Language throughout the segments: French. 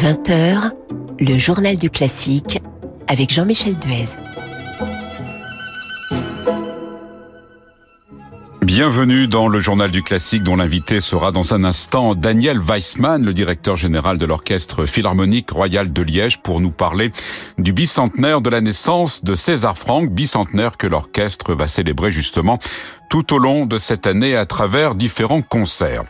20h, le journal du classique avec Jean-Michel Duez. Bienvenue dans le journal du classique dont l'invité sera dans un instant Daniel Weissmann, le directeur général de l'orchestre philharmonique royal de Liège pour nous parler du bicentenaire de la naissance de César Franck, bicentenaire que l'orchestre va célébrer justement tout au long de cette année à travers différents concerts.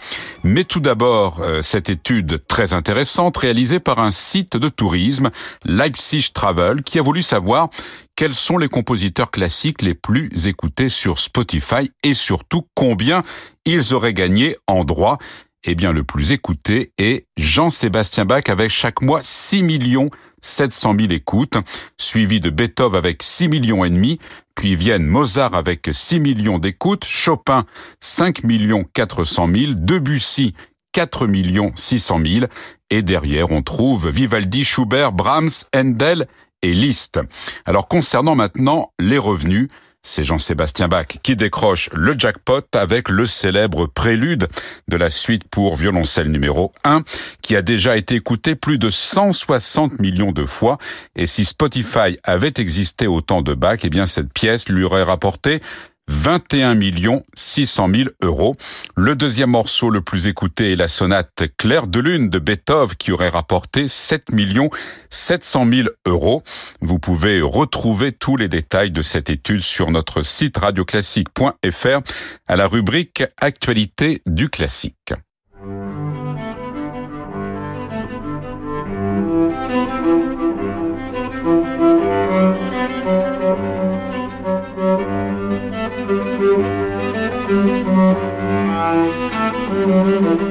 Mais tout d'abord, euh, cette étude très intéressante réalisée par un site de tourisme, Leipzig Travel, qui a voulu savoir quels sont les compositeurs classiques les plus écoutés sur Spotify et surtout combien ils auraient gagné en droit? Eh bien, le plus écouté est Jean-Sébastien Bach avec chaque mois 6 millions 700 000 écoutes, suivi de Beethoven avec 6 millions et demi, puis viennent Mozart avec 6 millions d'écoutes, Chopin 5 millions 400 000, Debussy 4 millions 600 000, et derrière on trouve Vivaldi, Schubert, Brahms, Handel et. Alors concernant maintenant les revenus, c'est Jean-Sébastien Bach qui décroche le jackpot avec le célèbre prélude de la suite pour violoncelle numéro 1 qui a déjà été écouté plus de 160 millions de fois et si Spotify avait existé au temps de Bach, eh bien cette pièce lui aurait rapporté 21 millions 600 000 euros. Le deuxième morceau le plus écouté est la sonate Claire de Lune de Beethoven qui aurait rapporté 7 millions 700 000 euros. Vous pouvez retrouver tous les détails de cette étude sur notre site radioclassique.fr à la rubrique Actualité du classique.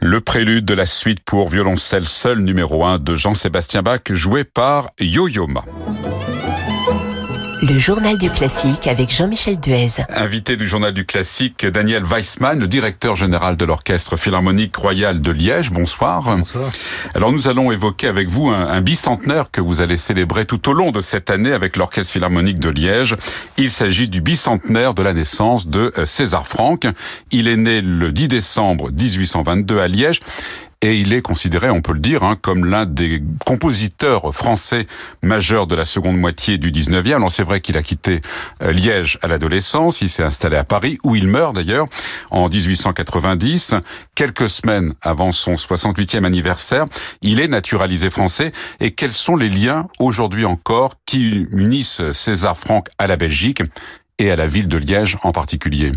Le prélude de la suite pour violoncelle seul numéro 1 de Jean-Sébastien Bach joué par Yo-Yo Ma. Le journal du classique avec Jean-Michel Duez. Invité du journal du classique, Daniel Weissmann, le directeur général de l'Orchestre Philharmonique Royal de Liège. Bonsoir. Bonsoir. Alors nous allons évoquer avec vous un, un, bicentenaire que vous allez célébrer tout au long de cette année avec l'Orchestre Philharmonique de Liège. Il s'agit du bicentenaire de la naissance de euh, César Franck. Il est né le 10 décembre 1822 à Liège et il est considéré, on peut le dire, hein, comme l'un des compositeurs français majeurs de la seconde moitié du 19e. Alors c'est vrai qu'il a quitté euh, Liège à l'adolescence, il s'est installé à Paris, où il meurt d'ailleurs en 1890, quelques semaines avant son 68e anniversaire. Il est naturalisé français. Et quels sont les liens aujourd'hui encore qui unissent César Franck à la Belgique et à la ville de Liège en particulier?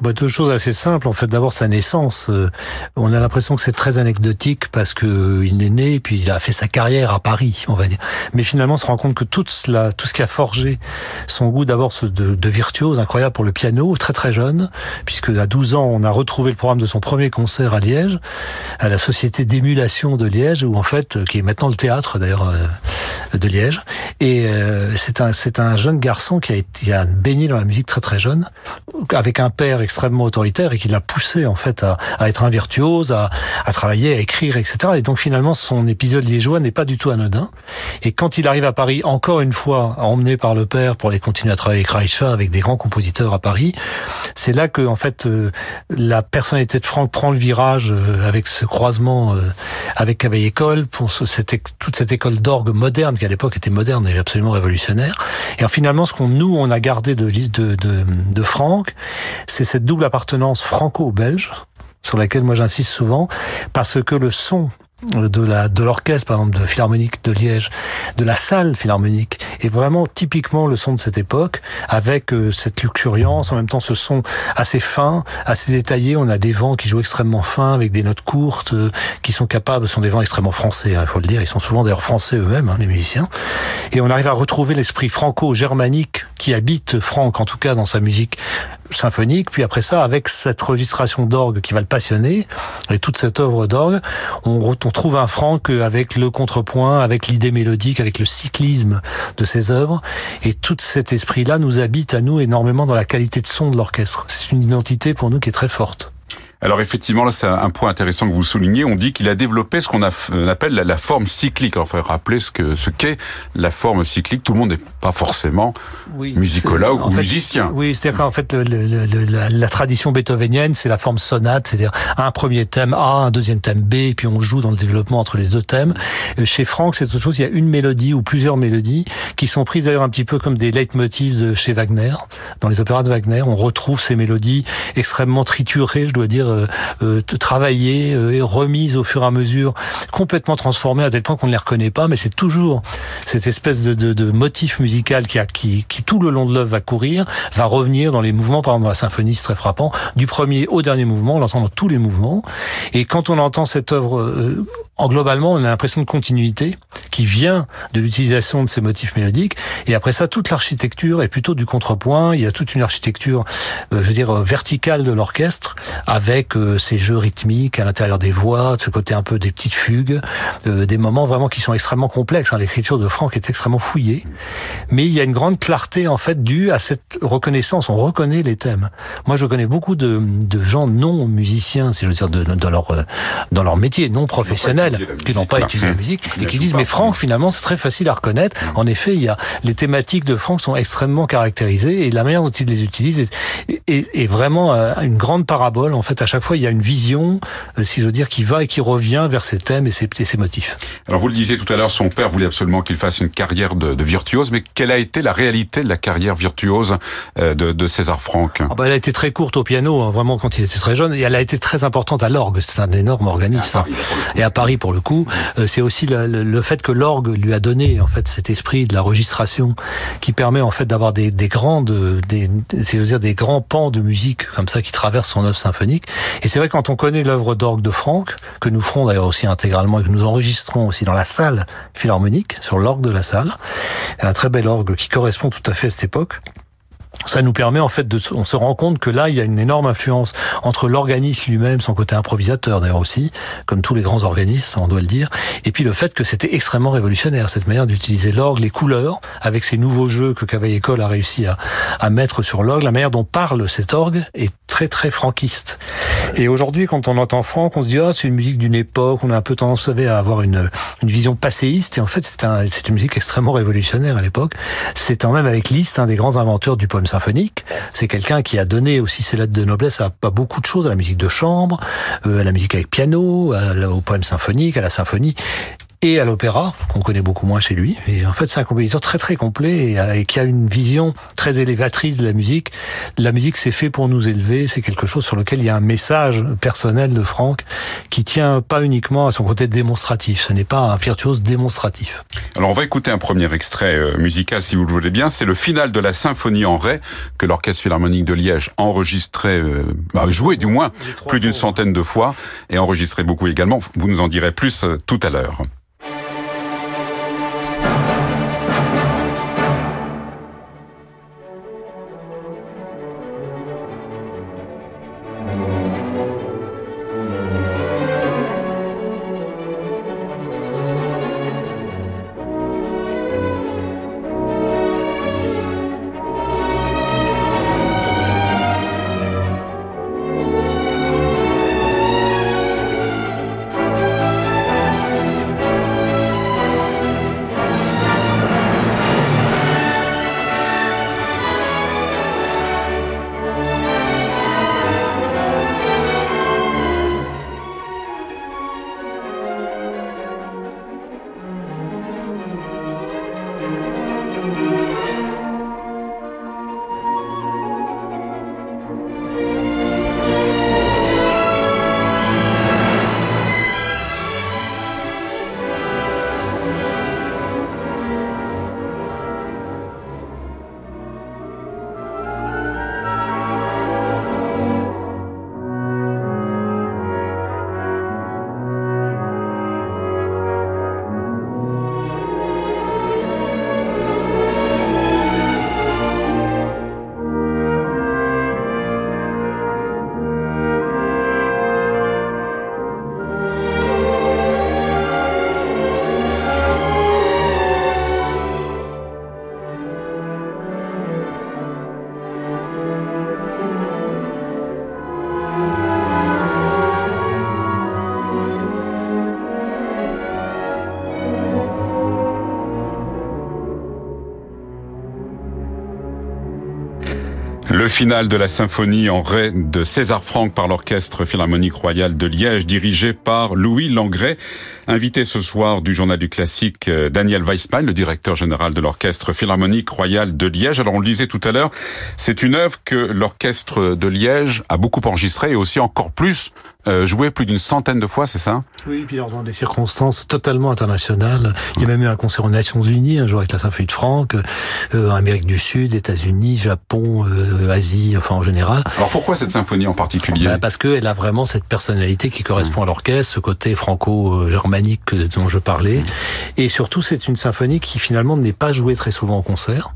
Bah, deux choses assez simples. En fait, d'abord sa naissance. Euh, on a l'impression que c'est très anecdotique parce que euh, il est né et puis il a fait sa carrière à Paris, on va dire. Mais finalement, on se rend compte que tout cela, tout ce qui a forgé son goût d'abord de, virtuose incroyable pour le piano, très très jeune, puisque à 12 ans, on a retrouvé le programme de son premier concert à Liège, à la Société d'émulation de Liège, où en fait, euh, qui est maintenant le théâtre d'ailleurs de Liège. Et c'est un jeune garçon qui a baigné dans la musique très très jeune, avec un père extrêmement autoritaire et qui l'a poussé en fait à, à, être un virtuose, à, à travailler, à écrire, etc. Et donc finalement son épisode liégeois n'est pas du tout anodin. Et quand il arrive à Paris, encore une fois emmené par le père pour aller continuer à travailler avec Reicha, avec des grands compositeurs à Paris, c'est là que en fait euh, la personnalité de Franck prend le virage euh, avec ce croisement euh, avec Cavaillé École pour ce, cette, toute cette école d'orgue moderne qui à l'époque était moderne et absolument révolutionnaire. Et finalement ce qu'on nous on a gardé de de, de, de Franck, c'est cette double appartenance franco-belge sur laquelle moi j'insiste souvent, parce que le son de la de l'orchestre par exemple de philharmonique de Liège, de la salle philharmonique est vraiment typiquement le son de cette époque avec euh, cette luxuriance. En même temps ce son assez fin, assez détaillé, on a des vents qui jouent extrêmement fin avec des notes courtes euh, qui sont capables, sont des vents extrêmement français, hein, il faut le dire, ils sont souvent d'ailleurs français eux-mêmes hein, les musiciens. Et on arrive à retrouver l'esprit franco-germanique qui habite Franck en tout cas dans sa musique symphonique, puis après ça, avec cette registration d'orgue qui va le passionner, et toute cette œuvre d'orgue, on, on, trouve un Franck avec le contrepoint, avec l'idée mélodique, avec le cyclisme de ses œuvres, et tout cet esprit-là nous habite à nous énormément dans la qualité de son de l'orchestre. C'est une identité pour nous qui est très forte. Alors effectivement, là c'est un point intéressant que vous soulignez. On dit qu'il a développé ce qu'on euh, appelle la, forme cyclique. Faut rappeler ce que ce qu'est la forme cyclique. Tout le monde n'est pas forcément oui, musicologue ou musicien. Oui, c'est-à-dire qu'en fait, le, le, la, la, tradition beethovenienne, c'est la forme sonate, c'est-à-dire un premier thème A, un deuxième thème B, et puis on joue dans le développement entre les deux thèmes. Euh, chez Franck, c'est autre chose. Il y a une mélodie ou plusieurs mélodies qui sont prises d'ailleurs un petit peu comme des leitmotivs de chez Wagner. Dans les opéras de Wagner, on retrouve ces mélodies extrêmement triturées, je dois dire euh, euh, travaillées euh, au fur et à mesure, complètement transformées à tel point qu'on ne les reconnaît pas, mais c'est toujours cette espèce de, motif musical qui, a, qui, qui tout le long de l'œuvre va courir, va revenir dans les mouvements, par exemple dans la symphonie, c'est très frappant, du premier au dernier mouvement, on l'entend dans tous les mouvements, et quand on entend cette œuvre euh, en globalement, on a l'impression de continuité qui vient de l'utilisation de ces motifs mélodiques. Et après ça, toute l'architecture est plutôt du contrepoint. Il y a toute une architecture, euh, je veux dire, verticale de l'orchestre, avec euh, ces jeux rythmiques à l'intérieur des voix, de ce côté un peu des petites fugues, euh, des moments vraiment qui sont extrêmement complexes. Hein. L'écriture de Franck est extrêmement fouillée, mais il y a une grande clarté en fait due à cette reconnaissance. On reconnaît les thèmes. Moi, je connais beaucoup de, gens non musiciens, si je veux dire, dans leur dans leur métier, non professionnel qui n'ont pas étudié la musique et qui disent mais Franck finalement c'est très facile à reconnaître. Mm. En effet, il y a les thématiques de Franck sont extrêmement caractérisées et la manière dont il les utilise est, est, est vraiment euh, une grande parabole. En fait, à chaque fois il y a une vision, euh, si je veux dire, qui va et qui revient vers ses thèmes et ses, ses motifs. Alors vous le disiez tout à l'heure, son père voulait absolument qu'il fasse une carrière de, de, virtuose, mais quelle a été la réalité de la carrière virtuose euh, de, de César Franck? Ah bah, Elle a été très courte au piano, hein, vraiment quand il était très jeune, et elle a été très importante à l'orgue. C'est un énorme organisme. Hein. Et à Paris pour le coup, euh, c'est aussi le, le, fait que l'orgue lui a donné en fait cet esprit de la registration qui permet en fait d'avoir des, des grandes, des, dire des grands pans de musique comme ça qui traversent son œuvre symphonique. Et c'est vrai quand on connaît l'œuvre d'orgue de Franck, que nous ferons d'ailleurs aussi intégralement et que nous enregistrons aussi dans la salle philharmonique, sur l'orgue de la salle, un très bel orgue qui correspond tout à fait à cette époque ça nous permet en fait de, on se rend compte que là il y a une énorme influence entre l'organisme lui-même, son côté improvisateur d'ailleurs aussi, comme tous les grands organistes, on doit le dire, et puis le fait que c'était extrêmement révolutionnaire cette manière d'utiliser l'orgue, les couleurs, avec ces nouveaux jeux que Cavaillé Coll a réussi à, à mettre sur l'orgue, la manière dont parle cet orgue est très très franquiste. Et aujourd'hui, quand on entend Franck, on se dit ah c'est une musique d'une époque, on a un peu tendance savez, à avoir une, une vision passéiste, et en fait c'est un, une musique extrêmement révolutionnaire à l'époque. C'est quand même avec Liszt un des grands inventeurs du poème C'est quelqu'un qui a donné aussi ses lettres de noblesse à, pas beaucoup de choses, à la musique de chambre, euh, à la musique avec piano, au poème symphonique, à la symphonie et à l'opéra, qu'on connaît beaucoup moins chez lui. Et en fait, c'est un compositeur très très complet et, euh, qui a une vision très élévatrice de la musique. La musique, c'est fait pour nous élever, c'est quelque chose sur lequel il y a un message personnel de Franck qui tient pas uniquement à son côté démonstratif. Ce n'est pas un virtuose démonstratif. Alors, on va écouter un premier extrait euh, musical, si vous le voulez bien. C'est le final de la symphonie en ré que l'Orchestre Philharmonique de Liège enregistrait, euh, bah, joué du moins, plus d'une centaine de fois et enregistré beaucoup également. Vous nous en direz plus tout à l'heure. Le final de la symphonie en ré de César Franck par l'Orchestre Philharmonique Royal de Liège, dirigé par Louis Langret. Invité ce soir du Journal du Classique, euh, Daniel Weissmann, le directeur général de l'Orchestre Philharmonique Royal de Liège. Alors on le disait tout à l'heure, c'est une œuvre que l'Orchestre de Liège a beaucoup enregistrée et aussi encore plus euh, joué plus d'une centaine de fois, c'est ça? Oui, puis dans des circonstances totalement internationales. Il y a même eu un concert aux Nations Unies, un jour avec la symphonie de Franck, euh, Amérique du Sud, États-Unis, Japon, euh, Asie, enfin en général. Alors pourquoi cette symphonie en particulier? Bah Parce qu'elle a vraiment cette personnalité qui correspond à l'orchestre, ce côté franco-germanique dont je parlais. Et surtout, c'est une symphonie qui finalement n'est pas jouée très souvent en concert.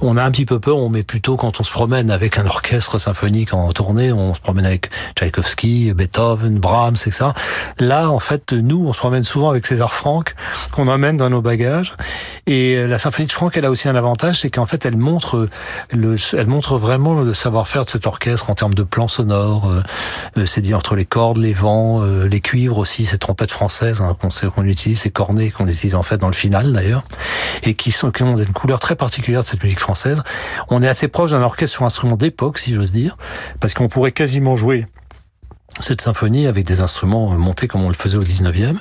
On a un petit peu peur, on met plutôt quand on se promène avec un orchestre symphonique en tournée, on se promène avec Tchaïkovski, Beethoven, Brahms, etc. Là, en fait, nous, on se promène souvent avec César Franck, qu'on emmène dans nos bagages. Et la symphonie de Franck, elle a aussi un avantage, c'est qu'en fait, elle montre le, elle montre vraiment le savoir-faire de cet orchestre en termes de plans sonores. Euh, c'est dit entre les cordes, les vents, euh, les cuivres aussi, ces trompettes françaises hein, qu'on qu'on utilise, ces cornets qu'on utilise en fait dans le final d'ailleurs, et qui sont qui ont une couleur très particulière de cette musique française. On est assez proche d'un orchestre sur instrument d'époque, si j'ose dire, parce qu'on pourrait quasiment jouer cette symphonie avec des instruments euh, montés comme on le faisait au 19e.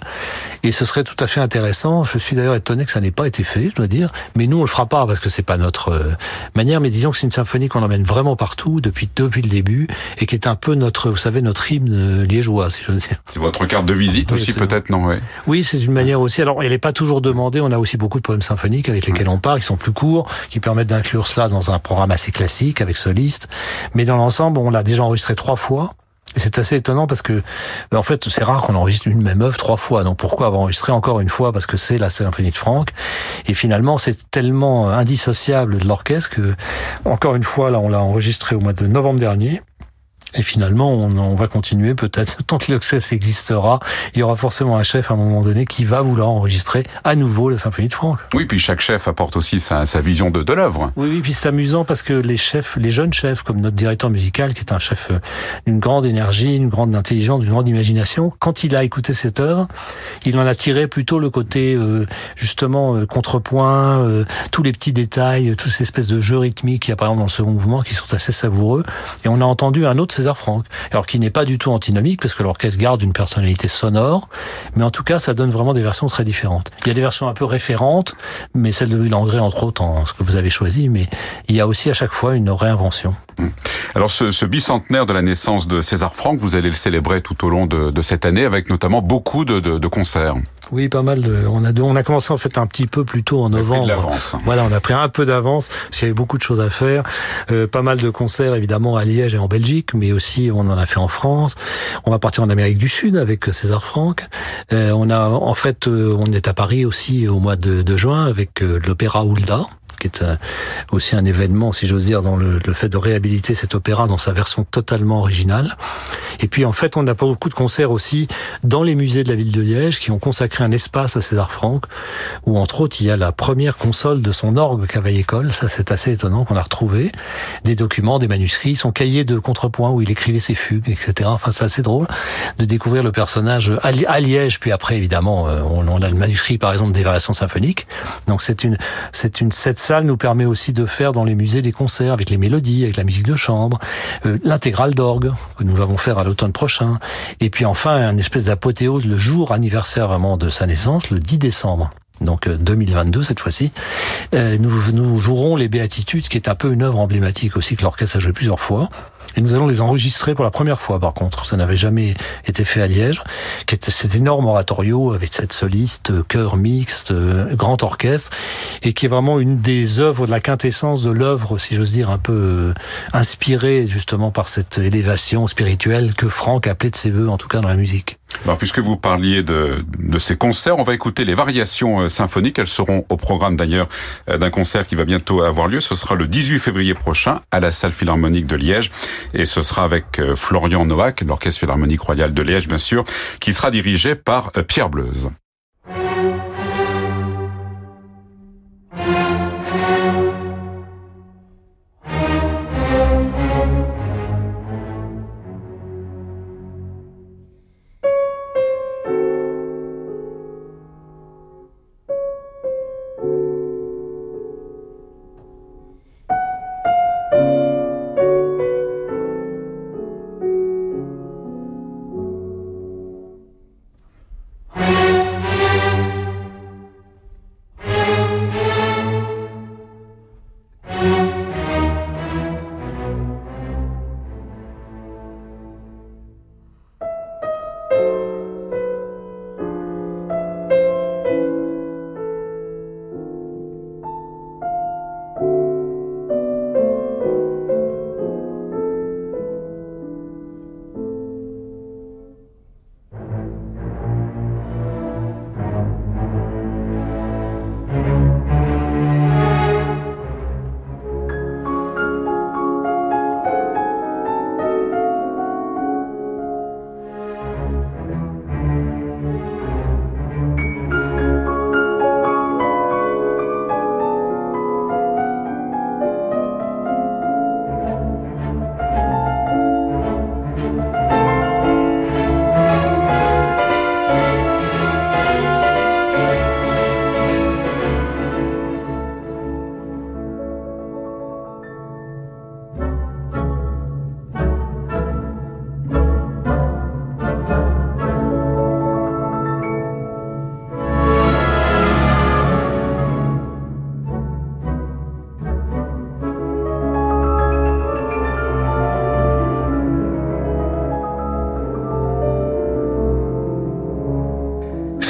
Et ce serait tout à fait intéressant. Je suis d'ailleurs étonné que ça n'ait pas été fait, je dois dire. Mais nous, on le fera pas parce que c'est pas notre euh, manière. Mais disons que c'est une symphonie qu'on emmène vraiment partout depuis, depuis le début et qui est un peu notre, vous savez, notre hymne euh, liégeois, si je veux dire. C'est votre carte de visite aussi, peut-être, non? Ouais. Oui, c'est une manière aussi. Alors, elle n'est pas toujours demandée. On a aussi beaucoup de poèmes symphoniques avec lesquels on part, qui sont plus courts, qui permettent d'inclure cela dans un programme assez classique avec soliste. Mais dans l'ensemble, on l'a déjà enregistré trois fois. C'est assez étonnant parce que, ben, en fait, c'est rare qu'on enregistre une même œuvre trois fois. Donc pourquoi avoir enregistré encore une fois? Parce que c'est la symphonie de Franck. Et finalement, c'est tellement indissociable de l'orchestre que, encore une fois, là, on l'a enregistré au mois de novembre dernier. Et finalement, on, on va continuer peut-être. Tant que l'accès existera, il y aura forcément un chef à un moment donné qui va vouloir enregistrer à nouveau la symphonie de Franck. Oui, puis chaque chef apporte aussi sa, sa vision de, de l'œuvre. Oui, oui, puis c'est amusant parce que les chefs, les jeunes chefs, comme notre directeur musical, qui est un chef euh, d'une grande énergie, une grande intelligence, d'une grande imagination, quand il a écouté cette œuvre, il en a tiré plutôt le côté euh, justement euh, contrepoint, euh, tous les petits détails, toutes ces espèces de jeux rythmiques qu'il y a par exemple dans le second mouvement qui sont assez savoureux. Et on a entendu un autre César Franck. Alors qui n'est pas du tout antinomique parce que l'orchestre garde une personnalité sonore, mais en tout cas ça donne vraiment des versions très différentes. Il y a des versions un peu référentes, mais celle de Louis Langrée entre autres, en ce que vous avez choisi, mais il y a aussi à chaque fois une réinvention. Alors ce, ce bicentenaire de la naissance de César Franck, vous allez le célébrer tout au long de, cette année avec notamment beaucoup de concerts. Oui, pas mal de. On a, on a commencé en fait un petit peu plus tôt en novembre. Voilà, on a pris un peu d'avance parce qu'il y avait beaucoup de choses à faire. Euh, pas mal de concerts évidemment à Liège et en Belgique, mais aussi on en a fait en France. On va partir en Amérique du Sud avec César Franck. Euh, on a en fait, euh, on est à Paris aussi au mois de, de juin avec euh, l'opéra Hulda qui est euh, aussi un événement, si j'ose dire, dans le, fait de réhabiliter cet opéra dans sa version totalement originale. Et puis en fait, on a pas beaucoup de concerts aussi dans les musées de la ville de Liège qui ont consacré un espace à César Franck, où entre autres il y a la première console de son orgue Cavaille-École, ça c'est assez étonnant qu'on a retrouvé, des documents, des manuscrits, son cahier de contrepoint où il écrivait ses fugues, etc. Enfin c'est assez drôle de découvrir le personnage à Liège, puis après évidemment euh, on a le manuscrit par exemple des variations symphoniques. Donc c'est une c'est une cette salle nous permet aussi de faire dans les musées des concerts avec les mélodies, avec la musique de chambre, euh, l'intégrale d'orgue que nous allons faire à l'automne prochain, et puis enfin un espèce d'apothéose le jour anniversaire vraiment de sa naissance, le 10 décembre donc 2022 cette fois-ci. Euh, nous, nous jouerons les Béatitudes, qui est un peu une œuvre emblématique aussi que l'orchestre a joué plusieurs fois. Et nous allons les enregistrer pour la première fois, par contre. Ça n'avait jamais été fait à Liège. Cet énorme oratorio avec cette soliste, chœur mixte, grand orchestre, et qui est vraiment une des œuvres de la quintessence de l'œuvre, si j'ose dire, un peu euh, inspirée justement par cette élévation spirituelle que Franck appelait de ses voeux, en tout cas dans la musique. Alors, puisque vous parliez de, de ces concerts, on va écouter les variations symphoniques. Elles seront au programme d'ailleurs d'un concert qui va bientôt avoir lieu. Ce sera le 18 février prochain à la salle philharmonique de Liège. Et ce sera avec Florian Noack, l'Orchestre Philharmonique Royal de Liège, bien sûr, qui sera dirigé par Pierre Bleuze.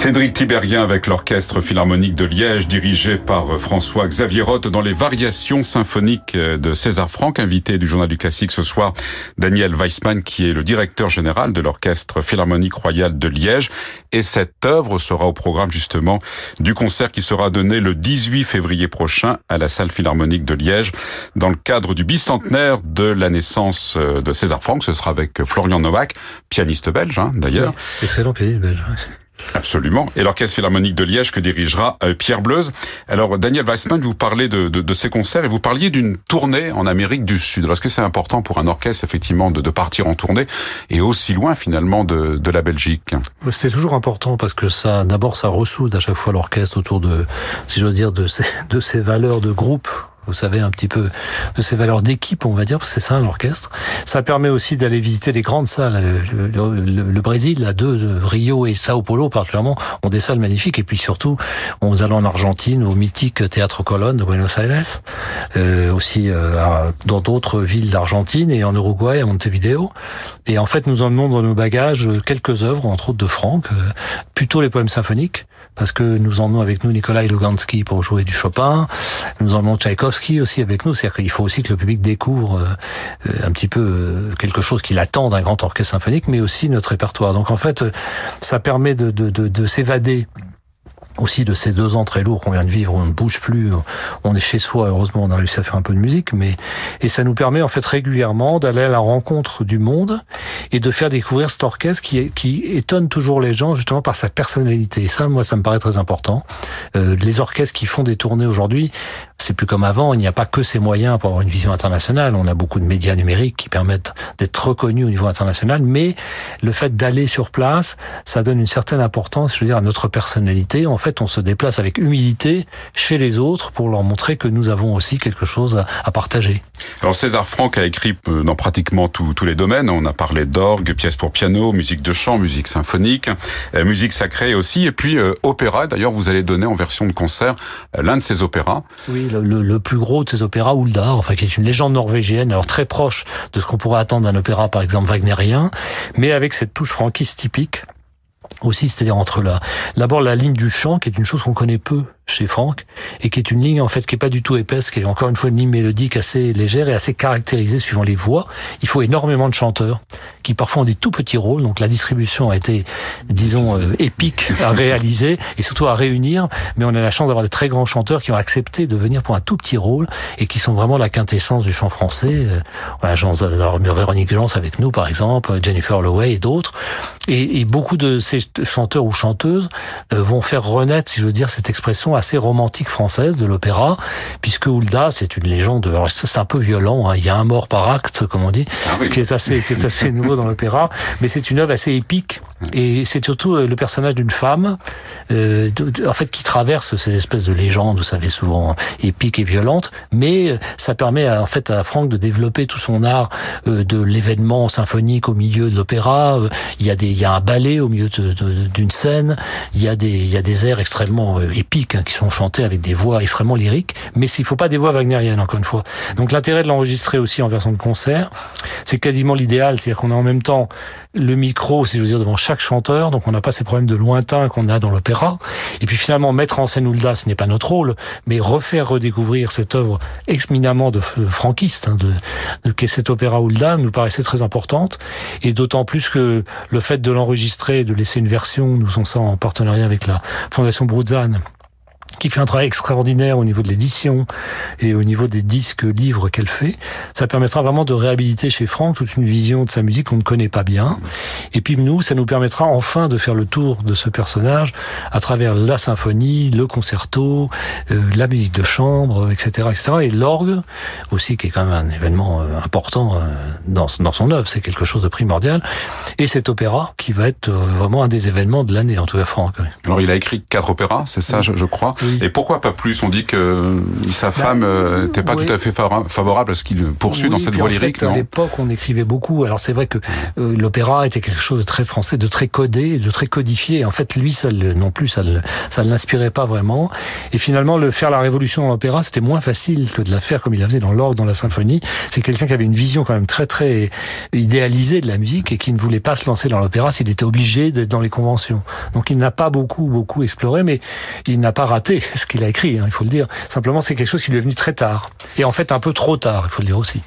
Cédric Tiberien avec l'Orchestre Philharmonique de Liège dirigé par François-Xavier Roth dans les variations symphoniques de César Franck, invité du Journal du Classique ce soir, Daniel Weissmann qui est le directeur général de l'Orchestre Philharmonique Royal de Liège. Et cette œuvre sera au programme justement du concert qui sera donné le 18 février prochain à la salle Philharmonique de Liège dans le cadre du bicentenaire de la naissance de César Franck. Ce sera avec Florian Novak, pianiste belge hein, d'ailleurs. excellent pianiste belge. Absolument. Et l'Orchestre Philharmonique de Liège que dirigera euh, Pierre Bleuze. Alors, Daniel Weissmann, vous parlez de, de, de, ces concerts et vous parliez d'une tournée en Amérique du Sud. Alors, est-ce que c'est important pour un orchestre, effectivement, de, de, partir en tournée et aussi loin, finalement, de, de la Belgique? C'était toujours important parce que ça, d'abord, ça ressoude à chaque fois l'orchestre autour de, si j'ose dire, de ces, de ces valeurs de groupe vous savez, un petit peu de ces valeurs d'équipe, on va dire, parce que c'est ça un orchestre. Ça permet aussi d'aller visiter des grandes salles. Le, le, le Brésil, là, deux, Rio et Sao Paulo particulièrement, ont des salles magnifiques. Et puis surtout, on allons en Argentine, au mythique Théâtre Colonne de Buenos Aires, euh, aussi euh, dans d'autres villes d'Argentine et en Uruguay, à Montevideo. Et en fait, nous emmenons dans nos bagages quelques œuvres, entre autres de Franck, euh, plutôt les poèmes symphoniques, parce que nous emmenons avec nous Nikolai Lugansky pour jouer du Chopin, nous emmenons Tchaïkovski aussi avec nous, c'est-à-dire qu'il faut aussi que le public découvre euh, un petit peu euh, quelque chose qu'il attend d'un grand orchestre symphonique, mais aussi notre répertoire. Donc en fait, ça permet de, de, de, de s'évader aussi de ces deux ans très lourds qu'on vient de vivre, on ne bouge plus, on est chez soi, heureusement on a réussi à faire un peu de musique, mais et ça nous permet en fait régulièrement d'aller à la rencontre du monde et de faire découvrir cet orchestre qui, qui étonne toujours les gens justement par sa personnalité. Et ça, moi, ça me paraît très important. Euh, les orchestres qui font des tournées aujourd'hui, c'est plus comme avant, il n'y a pas que ces moyens pour avoir une vision internationale, on a beaucoup de médias numériques qui permettent d'être reconnus au niveau international, mais le fait d'aller sur place, ça donne une certaine importance, je veux dire, à notre personnalité. Fait, on se déplace avec humilité chez les autres pour leur montrer que nous avons aussi quelque chose à partager. Alors César Franck a écrit euh, dans pratiquement tous, les domaines. On a parlé d'orgue, pièces pour piano, musique de chant, musique symphonique, euh, musique sacrée aussi, et puis euh, opéra. D'ailleurs, vous allez donner en version de concert l'un de ces opéras. Oui, le, le, le, plus gros de ces opéras, Hulda, enfin qui est une légende norvégienne, alors très proche de ce qu'on pourrait attendre d'un opéra, par exemple wagnérien, mais avec cette touche franquiste typique aussi, c'est-à-dire entre la, d'abord la ligne du chant, qui est une chose qu'on connaît peu chez Franck, et qui est une ligne en fait qui est pas du tout épaisse, qui est encore une fois une ligne mélodique assez légère et assez caractérisée suivant les voix. Il faut énormément de chanteurs qui parfois ont des tout petits rôles, donc la distribution a été, disons, euh, épique à réaliser et surtout à réunir. Mais on a la chance d'avoir des très grands chanteurs qui ont accepté de venir pour un tout petit rôle et qui sont vraiment la quintessence du chant français. Voilà, Jean, Véronique Jans avec nous par exemple, Jennifer Holloway et d'autres. Et, et, beaucoup de ces chanteurs ou chanteuses euh, vont faire renaître, si je veux dire, cette expression assez romantique française de l'opéra, puisque Hulda, c'est une légende. Alors c'est un peu violent. Hein, il y a un mort par acte, comme on dit, ah oui. ce qui est assez, qui est assez nouveau dans l'opéra, mais c'est une œuvre assez épique. Et c'est surtout le personnage d'une femme, euh, en fait, qui traverse ces espèces de légendes, vous savez, souvent épiques et violentes. Mais ça permet, à, en fait, à Franck de développer tout son art euh, de l'événement symphonique au milieu de l'opéra. Il y a des, il y a un ballet au milieu d'une scène. Il y a des, il y a des airs extrêmement euh, épiques hein, qui sont chantés avec des voix extrêmement lyriques. Mais il faut pas des voix wagnériennes, encore une fois. Donc l'intérêt de l'enregistrer aussi en version de concert, c'est quasiment l'idéal, c'est-à-dire qu'on a en même temps le micro, si je veux dire, devant chaque chanteur, donc on n'a pas ces problèmes de lointain qu'on a dans l'opéra. Et puis finalement, mettre en scène Hulda, ce n'est pas notre rôle, mais refaire redécouvrir cette œuvre exminemment de franquiste, hein, de, qu'est cet opéra Hulda, nous paraissait très importante. Et d'autant plus que le fait de l'enregistrer, de laisser une version, nous sommes ça en partenariat avec la Fondation Brutzann, qui fait un travail extraordinaire au niveau de l'édition et au niveau des disques livres qu'elle fait. Ça permettra vraiment de réhabiliter chez Franck toute une vision de sa musique qu'on ne connaît pas bien. Et puis nous, ça nous permettra enfin de faire le tour de ce personnage à travers la symphonie, le concerto, euh, la musique de chambre, etc., etc. Et l'orgue aussi, qui est quand même un événement euh, important euh, dans, dans son œuvre. C'est quelque chose de primordial. Et cet opéra qui va être vraiment un des événements de l'année, en tout cas Franck. Alors il a écrit quatre opéras, c'est ça, oui. je, je crois. Oui Et pourquoi pas plus? On dit que sa bah, femme n'était pas tout à fait favorable à ce qu'il poursuit dans cette voie lyrique. à l'époque, on écrivait beaucoup. Alors c'est vrai que l'opéra était quelque chose de très français, de très codé, de très codifié. En fait, lui, ça non plus, ça ne ça l'inspirait pas vraiment. Et finalement, le faire la révolution dans l'opéra, c'était moins facile que de la faire comme il la faisait dans l'orgue, dans la symphonie. C'est quelqu'un qui avait une vision quand même très très idéalisée de la musique et qui ne voulait pas se lancer dans l'opéra s'il était obligé d'être dans les conventions. Donc il n'a pas beaucoup beaucoup exploré, mais il n'a pas raté ce qu'il a écrit, hein, il faut le dire. Simplement, c'est quelque chose qui lui est venu très tard. Et en fait, un peu trop tard, il faut le dire aussi.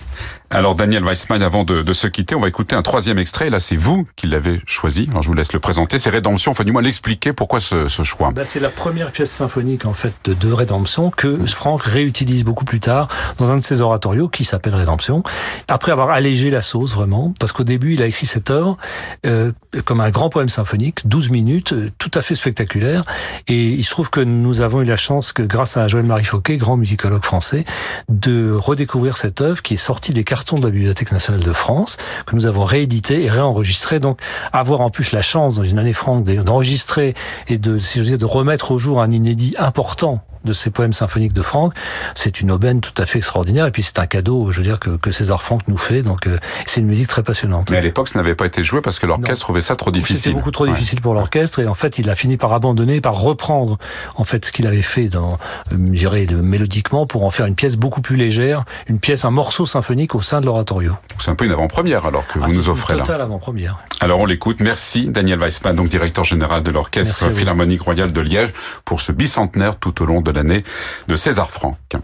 Alors Daniel Weissman, avant de, de, se quitter, on va écouter un troisième extrait. Là, c'est vous qui l'avez choisi. Alors je vous laisse le présenter. C'est Rédemption. Enfin, du moins l'expliquer. Pourquoi ce, ce choix ben, C'est la première pièce symphonique en fait de, de Rédemption que Franck réutilise beaucoup plus tard dans un de ses oratorios qui s'appelle Rédemption. Après avoir allégé la sauce vraiment, parce qu'au début il a écrit cette œuvre euh, comme un grand poème symphonique, 12 minutes, euh, tout à fait spectaculaire. Et il se trouve que nous avons eu la chance que grâce à Joël-Marie Fauquet, grand musicologue français, de redécouvrir cette œuvre qui est sortie des cartes de la Bibliothèque nationale de France, que nous avons réédité et réenregistré. Donc, avoir en plus la chance, dans une année franque, d'enregistrer et de, si je dire, de remettre au jour un inédit important de ces poèmes symphoniques de Franck, c'est une aubaine tout à fait extraordinaire. Et puis c'est un cadeau, je veux dire, que, que César Franck nous fait. Donc euh, c'est une musique très passionnante. Mais à l'époque, ça n'avait pas été joué parce que l'orchestre trouvait ça trop difficile. C'était beaucoup trop difficile pour l'orchestre. Et en fait, il a fini par abandonner, par reprendre en fait ce qu'il avait fait dans, euh, mélodiquement, pour en faire une pièce beaucoup plus légère, une pièce, un morceau symphonique au sein de l'oratorio. C'est un peu une avant-première alors que ah, vous nous offrez là. C'est avant-première. Alors on l'écoute. Merci Daniel Weissman, donc directeur général de l'orchestre philharmonique royal de Liège, pour ce bicentenaire tout au long de l'année de César Franck.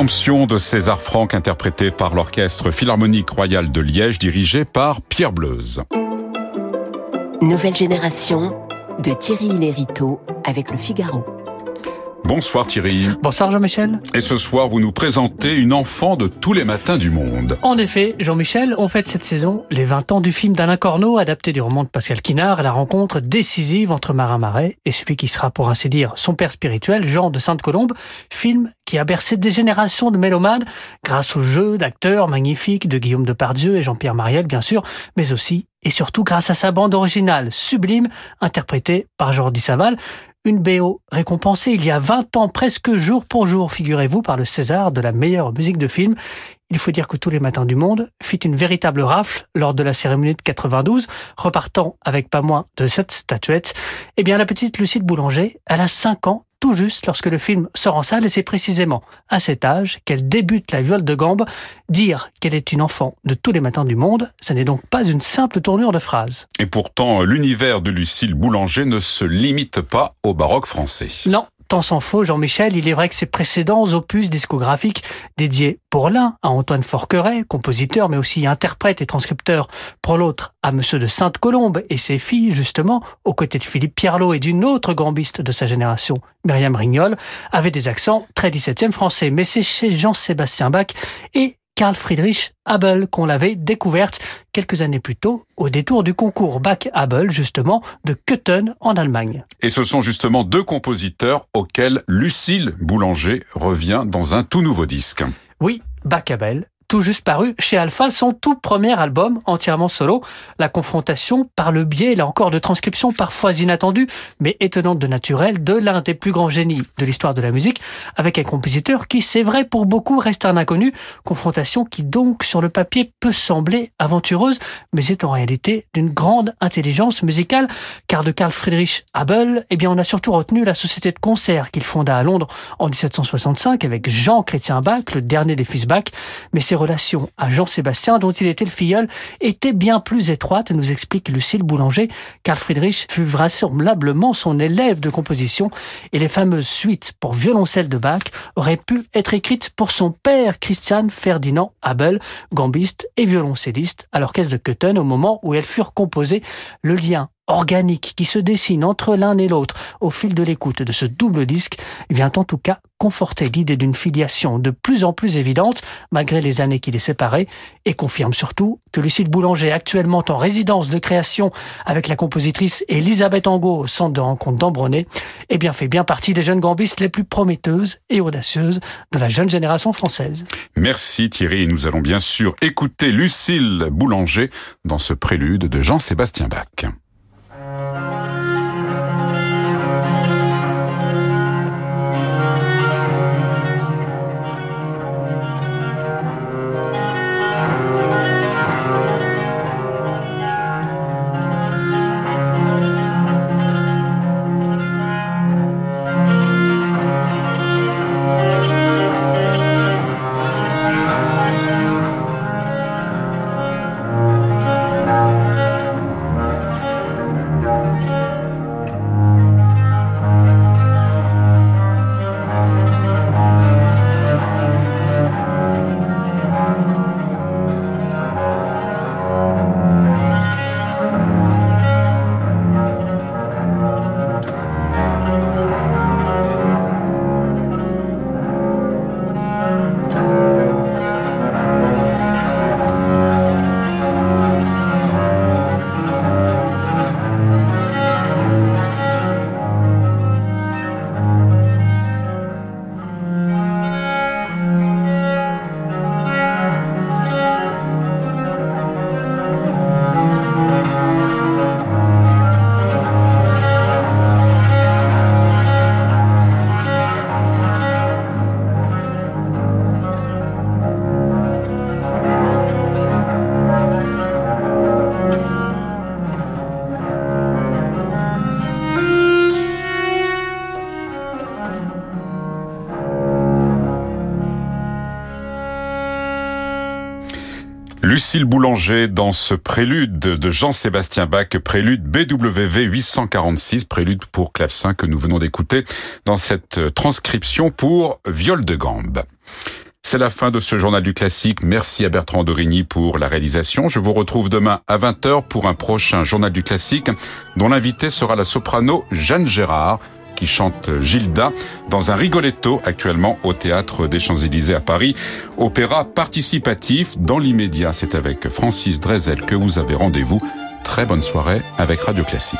Rédemption de César Franck interprété par l'Orchestre Philharmonique Royal de Liège dirigé par Pierre Bleuze. Nouvelle génération de Thierry Lériteau avec le Figaro. Bonsoir Thierry. Bonsoir Jean-Michel. Et ce soir, vous nous présentez une enfant de tous les matins du monde. En effet, Jean-Michel, on fête cette saison les 20 ans du film d'Alain Corneau, adapté du roman de Pascal Quinard, la rencontre décisive entre Marin Marais et celui qui sera, pour ainsi dire, son père spirituel, Jean de Sainte-Colombe, film qui a bercé des générations de mélomanes grâce au jeu d'acteurs magnifiques de Guillaume Depardieu et Jean-Pierre Mariel, bien sûr, mais aussi et surtout grâce à sa bande originale sublime, interprétée par Jordi Saval, une BO récompensée il y a 20 ans, presque jour pour jour, figurez-vous, par le César de la meilleure musique de film. Il faut dire que tous les matins du monde fit une véritable rafle lors de la cérémonie de 92, repartant avec pas moins de sept statuettes. Eh bien, la petite Lucille Boulanger, elle a 5 ans tout juste lorsque le film sort en salle et c'est précisément à cet âge qu'elle débute la viole de gambe. Dire qu'elle est une enfant de tous les matins du monde, ce n'est donc pas une simple tournure de phrase. Et pourtant, l'univers de Lucille Boulanger ne se limite pas au baroque français. Non, Tant s'en faut, Jean-Michel, il est vrai que ses précédents opus discographiques dédiés pour l'un à Antoine Forqueret, compositeur mais aussi interprète et transcripteur, pour l'autre à Monsieur de Sainte-Colombe et ses filles, justement, aux côtés de Philippe Pierlot et d'une autre gambiste de sa génération, Myriam Rignol, avaient des accents très 17e français. Mais c'est chez Jean-Sébastien Bach et Carl Friedrich Abel qu'on l'avait découverte quelques années plus tôt au détour du concours Bach-Abel justement de Köthen en Allemagne. Et ce sont justement deux compositeurs auxquels Lucille Boulanger revient dans un tout nouveau disque. Oui, Bach-Abel tout juste paru chez Alpha, son tout premier album entièrement solo. La confrontation par le biais, là encore, de transcriptions parfois inattendues, mais étonnantes de naturel, de l'un des plus grands génies de l'histoire de la musique, avec un compositeur qui, c'est vrai, pour beaucoup reste un inconnu. Confrontation qui donc, sur le papier, peut sembler aventureuse, mais est en réalité d'une grande intelligence musicale, car de Carl Friedrich Abel, eh bien, on a surtout retenu la société de concert qu'il fonda à Londres en 1765 avec Jean Chrétien Bach, le dernier des fils Bach, mais ses relations à Jean-Sébastien, dont il était le filleul, étaient bien plus étroites, nous explique Lucille Boulanger. Carl Friedrich fut vraisemblablement son élève de composition et les fameuses suites pour violoncelle de Bach auraient pu être écrites pour son père Christian Ferdinand Abel, gambiste et violoncelliste à l'orchestre de Köthen au moment où elles furent composées. Le lien organique qui se dessine entre l'un et l'autre au fil de l'écoute de ce double disque vient en tout cas conforter l'idée d'une filiation de plus en plus évidente malgré les années qui les séparaient et confirme surtout que Lucille Boulanger, actuellement en résidence de création avec la compositrice Elisabeth Angot au centre de rencontre d'Ambronay, eh bien fait bien partie des jeunes gambistes les plus prometteuses et audacieuses de la jeune génération française. Merci Thierry. Nous allons bien sûr écouter Lucille Boulanger dans ce prélude de Jean-Sébastien Bach. Thank you. Lucille Boulanger dans ce prélude de Jean-Sébastien Bach, prélude BWV 846, prélude pour clavecin que nous venons d'écouter dans cette transcription pour viol de gambe. C'est la fin de ce journal du classique. Merci à Bertrand Dorigny pour la réalisation. Je vous retrouve demain à 20h pour un prochain journal du classique dont l'invité sera la soprano Jeanne Gérard qui chante Gilda dans un Rigoletto actuellement au théâtre des Champs-Élysées à Paris. Opéra participatif dans l'immédiat. C'est avec Francis Drezel que vous avez rendez-vous. Très bonne soirée avec Radio Classique.